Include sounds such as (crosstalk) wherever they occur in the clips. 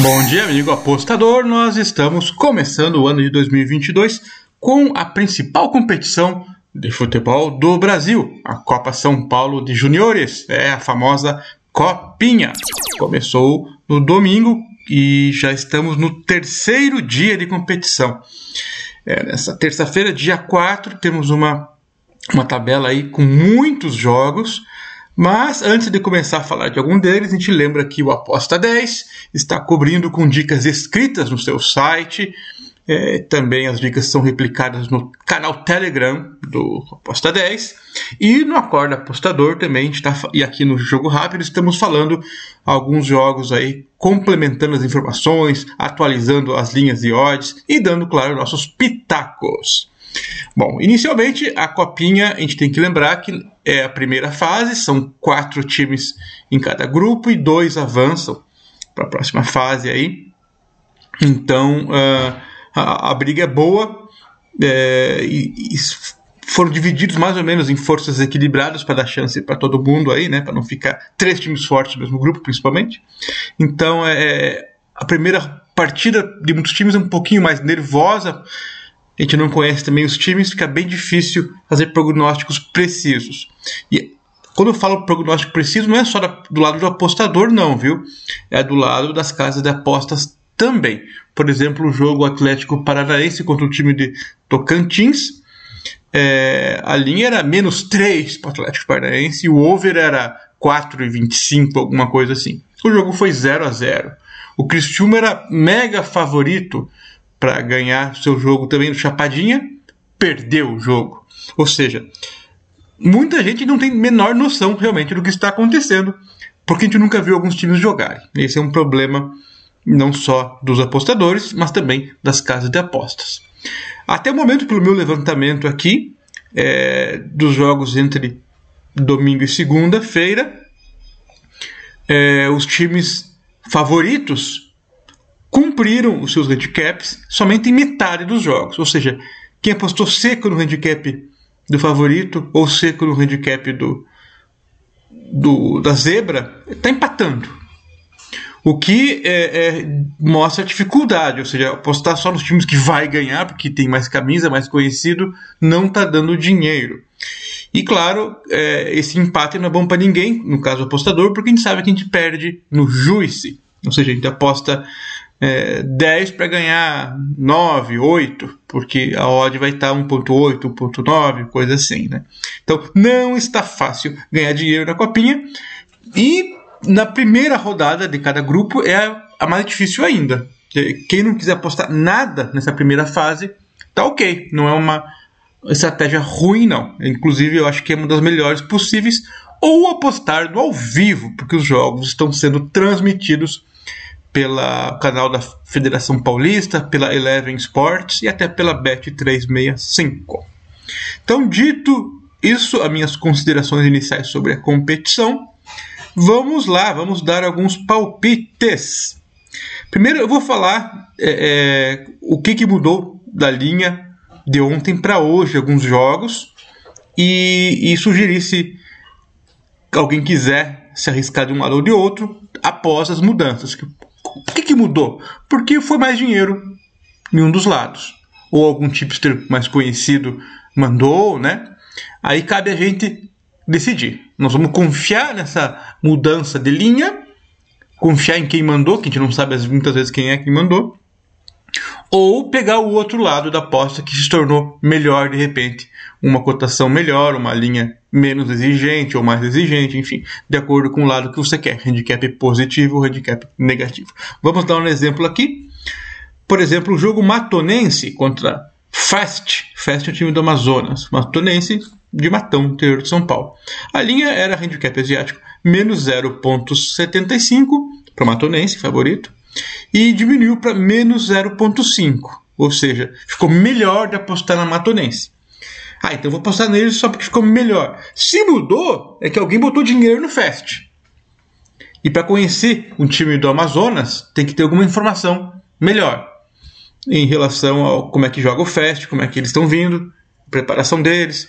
Bom dia, amigo apostador. Nós estamos começando o ano de 2022 com a principal competição de futebol do Brasil, a Copa São Paulo de Juniores, é a famosa Copinha. Começou no domingo e já estamos no terceiro dia de competição. É, nessa terça-feira, dia 4, temos uma, uma tabela aí com muitos jogos. Mas antes de começar a falar de algum deles, a gente lembra que o Aposta 10 está cobrindo com dicas escritas no seu site. É, também as dicas são replicadas no canal Telegram do Aposta 10 e no Acorda Apostador também. Tá, e aqui no Jogo Rápido estamos falando alguns jogos aí, complementando as informações, atualizando as linhas de odds e dando, claro, nossos pitacos. Bom, inicialmente a copinha a gente tem que lembrar que é a primeira fase, são quatro times em cada grupo e dois avançam para a próxima fase aí. Então uh, a, a, briga é boa é, e, e, foram divididos mais ou menos em forças equilibradas para dar chance para todo mundo aí, né? Para não ficar três times fortes no mesmo grupo, principalmente. Então é a primeira partida de muitos times é um pouquinho mais nervosa a gente não conhece também os times, fica bem difícil fazer prognósticos precisos. E quando eu falo prognóstico preciso, não é só do lado do apostador, não, viu? É do lado das casas de apostas também. Por exemplo, o jogo Atlético Paranaense contra o time de Tocantins. É, a linha era menos 3 para o Atlético Paranaense e o over era 4,25, alguma coisa assim. O jogo foi 0 a 0 O Cristiúma era mega favorito para ganhar seu jogo também no Chapadinha, perdeu o jogo. Ou seja, muita gente não tem menor noção realmente do que está acontecendo, porque a gente nunca viu alguns times jogarem. Esse é um problema não só dos apostadores, mas também das casas de apostas. Até o momento, pelo meu levantamento aqui, é, dos jogos entre domingo e segunda-feira, é, os times favoritos cumpriram os seus handicaps somente em metade dos jogos. Ou seja, quem apostou seco no handicap do favorito ou seco no handicap do, do da zebra está empatando. O que é, é, mostra a dificuldade, ou seja, apostar só nos times que vai ganhar, porque tem mais camisa, mais conhecido, não está dando dinheiro. E claro, é, esse empate não é bom para ninguém, no caso do apostador, porque a gente sabe que a gente perde no juice. Ou seja, a gente aposta é, 10 para ganhar 9, 8, porque a odd vai estar 1.8, 1.9, coisa assim, né? Então não está fácil ganhar dinheiro na copinha e na primeira rodada de cada grupo é a mais difícil ainda. Quem não quiser apostar nada nessa primeira fase, tá ok, não é uma estratégia ruim não. Inclusive eu acho que é uma das melhores possíveis ou apostar no ao vivo, porque os jogos estão sendo transmitidos pela canal da Federação Paulista, pela Eleven Sports e até pela Bet365. Então, dito isso, as minhas considerações iniciais sobre a competição, vamos lá, vamos dar alguns palpites. Primeiro, eu vou falar é, é, o que, que mudou da linha de ontem para hoje, alguns jogos, e, e sugerir se alguém quiser se arriscar de um lado ou de outro após as mudanças. O que, que mudou? Porque foi mais dinheiro em um dos lados. Ou algum tipster mais conhecido mandou, né? Aí cabe a gente decidir. Nós vamos confiar nessa mudança de linha, confiar em quem mandou, que a gente não sabe muitas vezes quem é quem mandou, ou pegar o outro lado da aposta que se tornou melhor de repente, uma cotação melhor, uma linha menos exigente ou mais exigente, enfim, de acordo com o lado que você quer, handicap positivo ou handicap negativo. Vamos dar um exemplo aqui. Por exemplo, o jogo matonense contra Fast. Fast é o time do Amazonas. Matonense de Matão, interior de São Paulo. A linha era handicap asiático menos 0,75 para o Matonense, favorito, e diminuiu para menos 0,5. Ou seja, ficou melhor de apostar na Matonense. Ah, então vou apostar nele só porque ficou melhor. Se mudou, é que alguém botou dinheiro no Fast. E para conhecer um time do Amazonas, tem que ter alguma informação melhor em relação ao como é que joga o Fast, como é que eles estão vindo, preparação deles.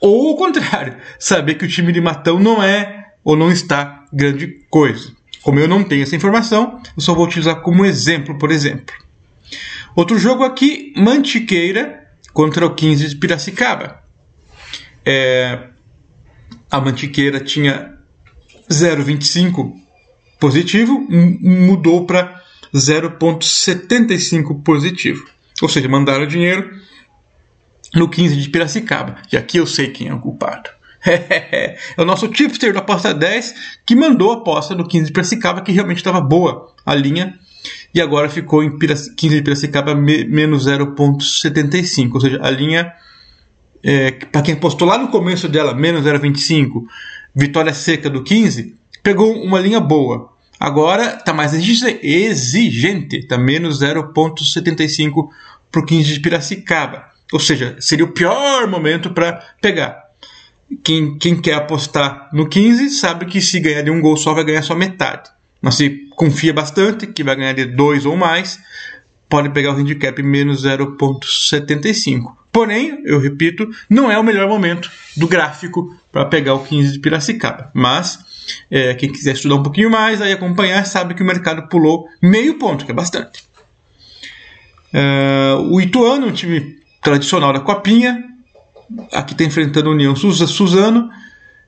Ou o contrário, (laughs) saber que o time de Matão não é ou não está grande coisa. Como eu não tenho essa informação, eu só vou utilizar como exemplo, por exemplo. Outro jogo aqui, Mantiqueira contra o 15 de Piracicaba. É, a Mantiqueira tinha 0,25 positivo, mudou para 0,75 positivo. Ou seja, mandaram dinheiro no 15 de Piracicaba. E aqui eu sei quem é o culpado. É o nosso tipster da aposta 10 que mandou a aposta no 15 de Piracicaba, que realmente estava boa a linha. E agora ficou em 15 de Piracicaba menos 0,75. Ou seja, a linha, é, para quem apostou lá no começo dela, menos 0,25, vitória seca do 15, pegou uma linha boa. Agora está mais exigente, está menos 0,75 para o 15 de Piracicaba. Ou seja, seria o pior momento para pegar. Quem, quem quer apostar no 15 sabe que se ganhar de um gol só vai ganhar só metade. Mas se confia bastante que vai ganhar de dois ou mais, pode pegar o handicap menos 0,75. Porém, eu repito, não é o melhor momento do gráfico para pegar o 15 de Piracicaba. Mas é, quem quiser estudar um pouquinho mais, aí acompanhar, sabe que o mercado pulou meio ponto, que é bastante. É, o Ituano, um time tradicional da Copinha, aqui está enfrentando a União Suzano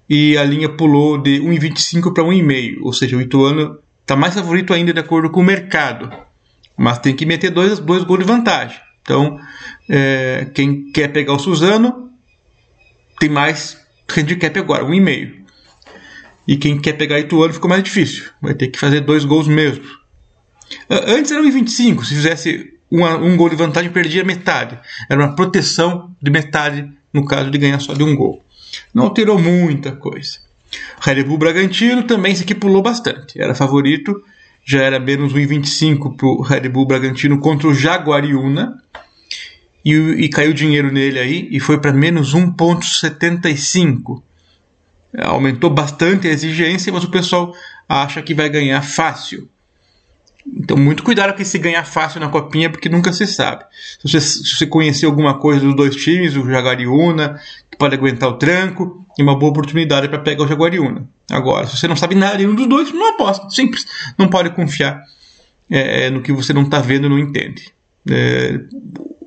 e a linha pulou de 1,25 para 1,5, ou seja, o Ituano está mais favorito ainda de acordo com o mercado, mas tem que meter dois, dois gols de vantagem. Então, é, quem quer pegar o Suzano tem mais handicap agora, 1,5. E quem quer pegar Ituano ficou mais difícil. Vai ter que fazer dois gols mesmo. Antes era 1,25. Se fizesse um, um gol de vantagem, perdia metade. Era uma proteção de metade no caso de ganhar só de um gol. Não alterou muita coisa. Red Bull Bragantino também se pulou bastante. Era favorito, já era menos 1,25 para o Red Bull Bragantino contra o Jaguariúna. E, e caiu dinheiro nele aí e foi para menos 1,75 aumentou bastante a exigência, mas o pessoal acha que vai ganhar fácil. Então, muito cuidado com esse ganhar fácil na copinha, porque nunca se sabe. Se você, se você conhecer alguma coisa dos dois times, o Jaguariúna, que pode aguentar o tranco, é uma boa oportunidade para pegar o Jaguariúna. Agora, se você não sabe nada de um dos dois, não aposta. Simples. Não pode confiar é, no que você não está vendo e não entende. É,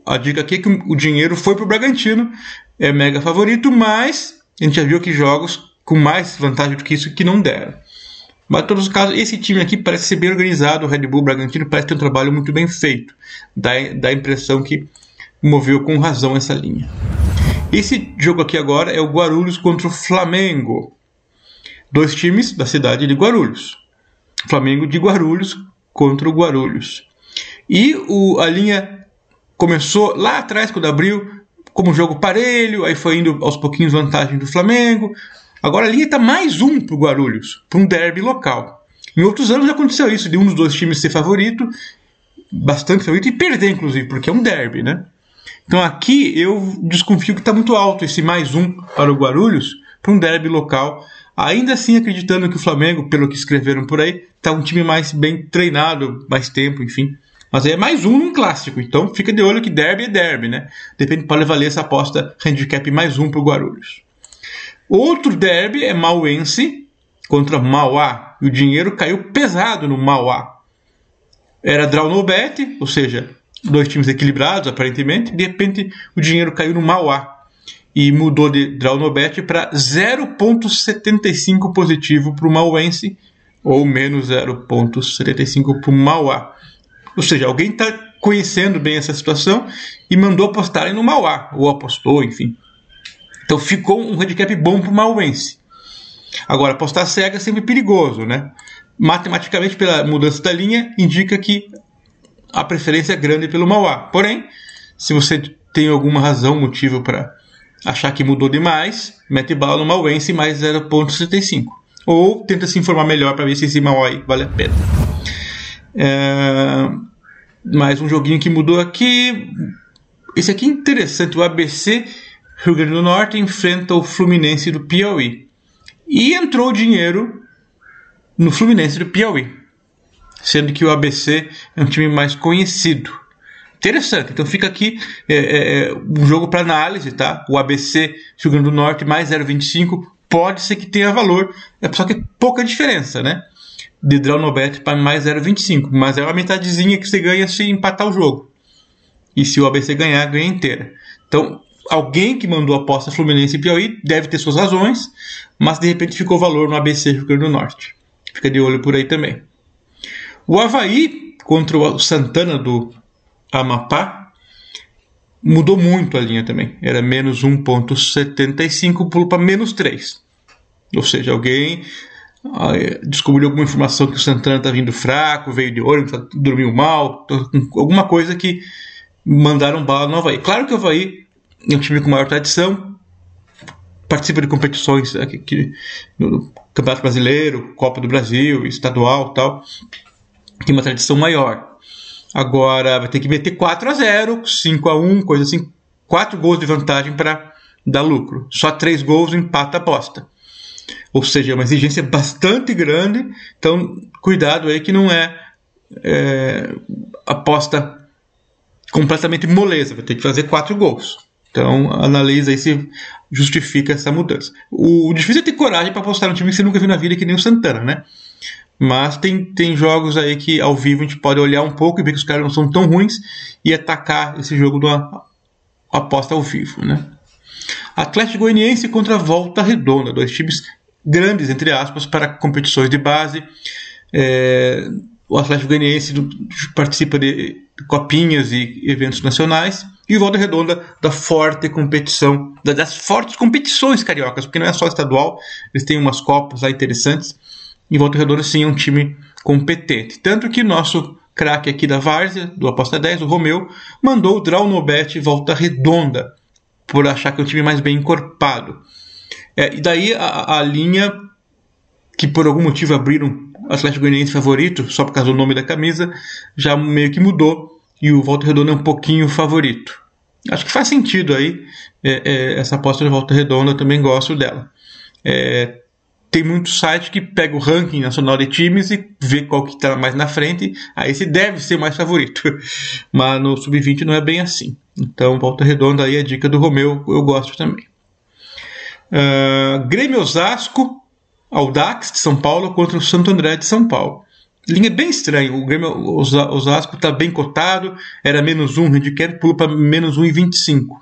a dica aqui é que o dinheiro foi para o Bragantino, é mega favorito, mas a gente já viu que jogos com mais vantagem do que isso que não deram. Mas, em todos os casos, esse time aqui parece ser bem organizado. O Red Bull Bragantino parece ter um trabalho muito bem feito. Dá, dá a impressão que moveu com razão essa linha. Esse jogo aqui agora é o Guarulhos contra o Flamengo. Dois times da cidade de Guarulhos. Flamengo de Guarulhos contra o Guarulhos. E o, a linha começou lá atrás, quando abriu, como jogo parelho, aí foi indo aos pouquinhos vantagem do Flamengo, Agora a linha está mais um para o Guarulhos, para um derby local. Em outros anos aconteceu isso, de um dos dois times ser favorito, bastante favorito, e perder, inclusive, porque é um derby, né? Então aqui eu desconfio que está muito alto esse mais um para o Guarulhos, para um derby local. Ainda assim, acreditando que o Flamengo, pelo que escreveram por aí, está um time mais bem treinado, mais tempo, enfim. Mas é mais um num clássico, então fica de olho que derby é derby, né? Depende, pode valer essa aposta handicap mais um para o Guarulhos. Outro derby é Mauense contra Mauá. E o dinheiro caiu pesado no Mauá. Era draw no bet, ou seja, dois times equilibrados aparentemente. De repente o dinheiro caiu no Mauá. E mudou de draw no bet para 0,75 positivo para o Mauense ou menos 0,75 para o Mauá. Ou seja, alguém está conhecendo bem essa situação e mandou apostarem no Mauá, ou apostou, enfim. Então ficou um handicap bom para o Mauense. Agora, apostar cega é sempre perigoso, né? Matematicamente, pela mudança da linha, indica que a preferência é grande pelo Mauá. Porém, se você tem alguma razão, motivo para achar que mudou demais, mete bala no Mauense mais 0,65. Ou tenta se informar melhor para ver se esse Mauá vale a pena. É... Mais um joguinho que mudou aqui. Esse aqui é interessante, o ABC Rio Grande do Norte enfrenta o Fluminense do Piauí. E entrou dinheiro no Fluminense do Piauí, sendo que o ABC é um time mais conhecido. Interessante, então fica aqui é, é, é um jogo para análise, tá? O ABC Rio Grande do Norte mais 0,25 pode ser que tenha valor, é só que é pouca diferença, né? de draw no bet para mais 0,25. Mas é uma metadezinha que você ganha se empatar o jogo. E se o ABC ganhar, ganha inteira. Então, alguém que mandou a aposta Fluminense e Piauí deve ter suas razões, mas de repente ficou valor no ABC Rio Grande do Norte. Fica de olho por aí também. O Havaí contra o Santana do Amapá mudou muito a linha também. Era menos 1,75, pulou para menos 3. Ou seja, alguém ah, descobriu alguma informação que o Santana está vindo fraco, veio de ônibus, dormiu mal, alguma coisa que mandaram bala no Havaí. Claro que o Havaí é um time com maior tradição, participa de competições aqui, no Campeonato Brasileiro, Copa do Brasil, estadual tal, tem uma tradição maior. Agora vai ter que meter 4 a 0 5 a 1 coisa assim, 4 gols de vantagem para dar lucro. Só 3 gols empata a aposta. Ou seja, é uma exigência bastante grande, então cuidado aí que não é, é aposta completamente moleza, vai ter que fazer 4 gols. Então analisa aí se justifica essa mudança. O, o difícil é ter coragem para apostar no time que você nunca viu na vida, que nem o Santana, né? Mas tem, tem jogos aí que ao vivo a gente pode olhar um pouco e ver que os caras não são tão ruins e atacar esse jogo da aposta ao vivo, né? Atlético Goianiense contra Volta Redonda, dois times grandes, entre aspas, para competições de base. É, o Atlético Goianiense participa de copinhas e eventos nacionais e o Volta Redonda da forte competição, das fortes competições cariocas, porque não é só estadual, eles têm umas copas interessantes e Volta Redonda sim é um time competente. Tanto que nosso craque aqui da Várzea, do Aposta 10, o Romeu, mandou o Draw no Bet Volta Redonda, por achar que é um time mais bem encorpado. É, e daí a, a, linha que por algum motivo abriram Atlético Goianiense favorito, só por causa do nome da camisa, já meio que mudou e o Volta Redonda é um pouquinho favorito. Acho que faz sentido aí é, é, essa aposta de Volta Redonda, eu também gosto dela. É, tem muito site que pega o ranking nacional de times e vê qual que está mais na frente. Aí esse deve ser mais favorito. (laughs) Mas no sub-20 não é bem assim. Então, volta redonda aí a dica do Romeu, eu gosto também. Uh, Grêmio Osasco, Audax de São Paulo contra o Santo André de São Paulo. Linha bem estranha. O Grêmio Osasco está bem cotado, era menos 1, handicap pula para menos 1,25.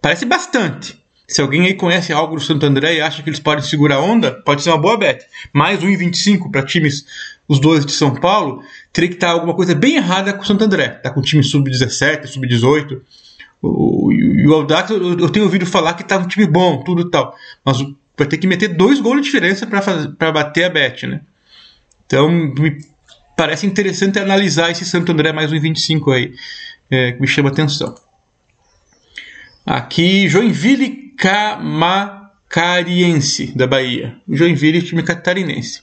Parece bastante. Se alguém aí conhece algo do Santo André e acha que eles podem segurar a onda, pode ser uma boa bet. Mais 1,25 para times, os dois de São Paulo, teria que estar alguma coisa bem errada com o Santo André. Tá com time sub-17, sub-18. O, e o Aldax, eu, tenho ouvido falar que tá um time bom, tudo tal. Mas vai ter que meter dois gols de diferença para bater a bet, né? Então, me parece interessante analisar esse Santo André mais 1,25 aí, é, que me chama atenção. Aqui, Joinville Camacariense da Bahia. Joinville, time catarinense.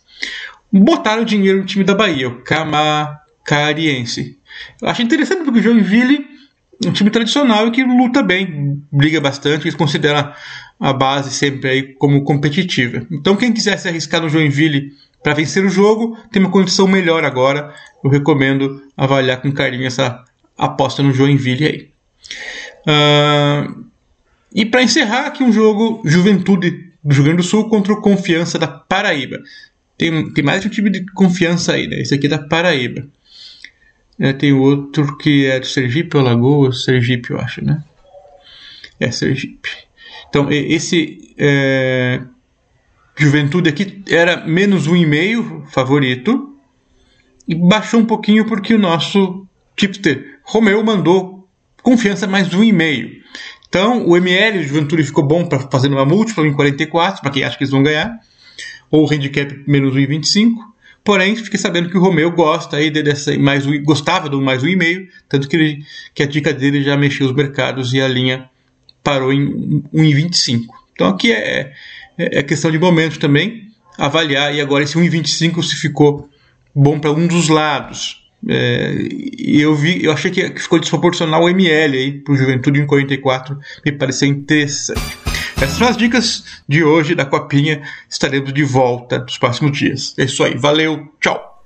Botaram dinheiro no time da Bahia, o Camacariense. Eu acho interessante porque o Joinville é um time tradicional e que luta bem, briga bastante, eles consideram a base sempre aí como competitiva. Então quem quiser se arriscar no Joinville para vencer o jogo, tem uma condição melhor agora. Eu recomendo avaliar com carinho essa aposta no Joinville aí. Uh, e para encerrar aqui um jogo Juventude do Rio Grande do Sul contra o Confiança da Paraíba. Tem, tem mais um time de confiança aí, né? Esse aqui é da Paraíba. É, tem outro que é do Sergipe ou Alagoas, Sergipe eu acho, né? É Sergipe. Então esse é, Juventude aqui era menos um e meio favorito e baixou um pouquinho porque o nosso tipster Romeu mandou confiança mais um e meio. Então, o ML de Juventude ficou bom para fazer uma múltipla em 44, para quem acha que eles vão ganhar, ou o handicap menos 1,25. Porém, fiquei sabendo que o Romeu gosta aí dessa mais um, gostava do mais um e meio, tanto que, ele, que a dica dele já mexeu os mercados e a linha parou em 1,25. Então aqui é, é, é questão de momento também, avaliar e agora esse 1,25 se ficou bom para um dos lados. É, eu vi, eu achei que ficou desproporcional o ML aí pro Juventude em 44, me pareceu interessante. Essas são as dicas de hoje da Copinha. Estaremos de volta nos próximos dias. É isso aí, valeu, tchau!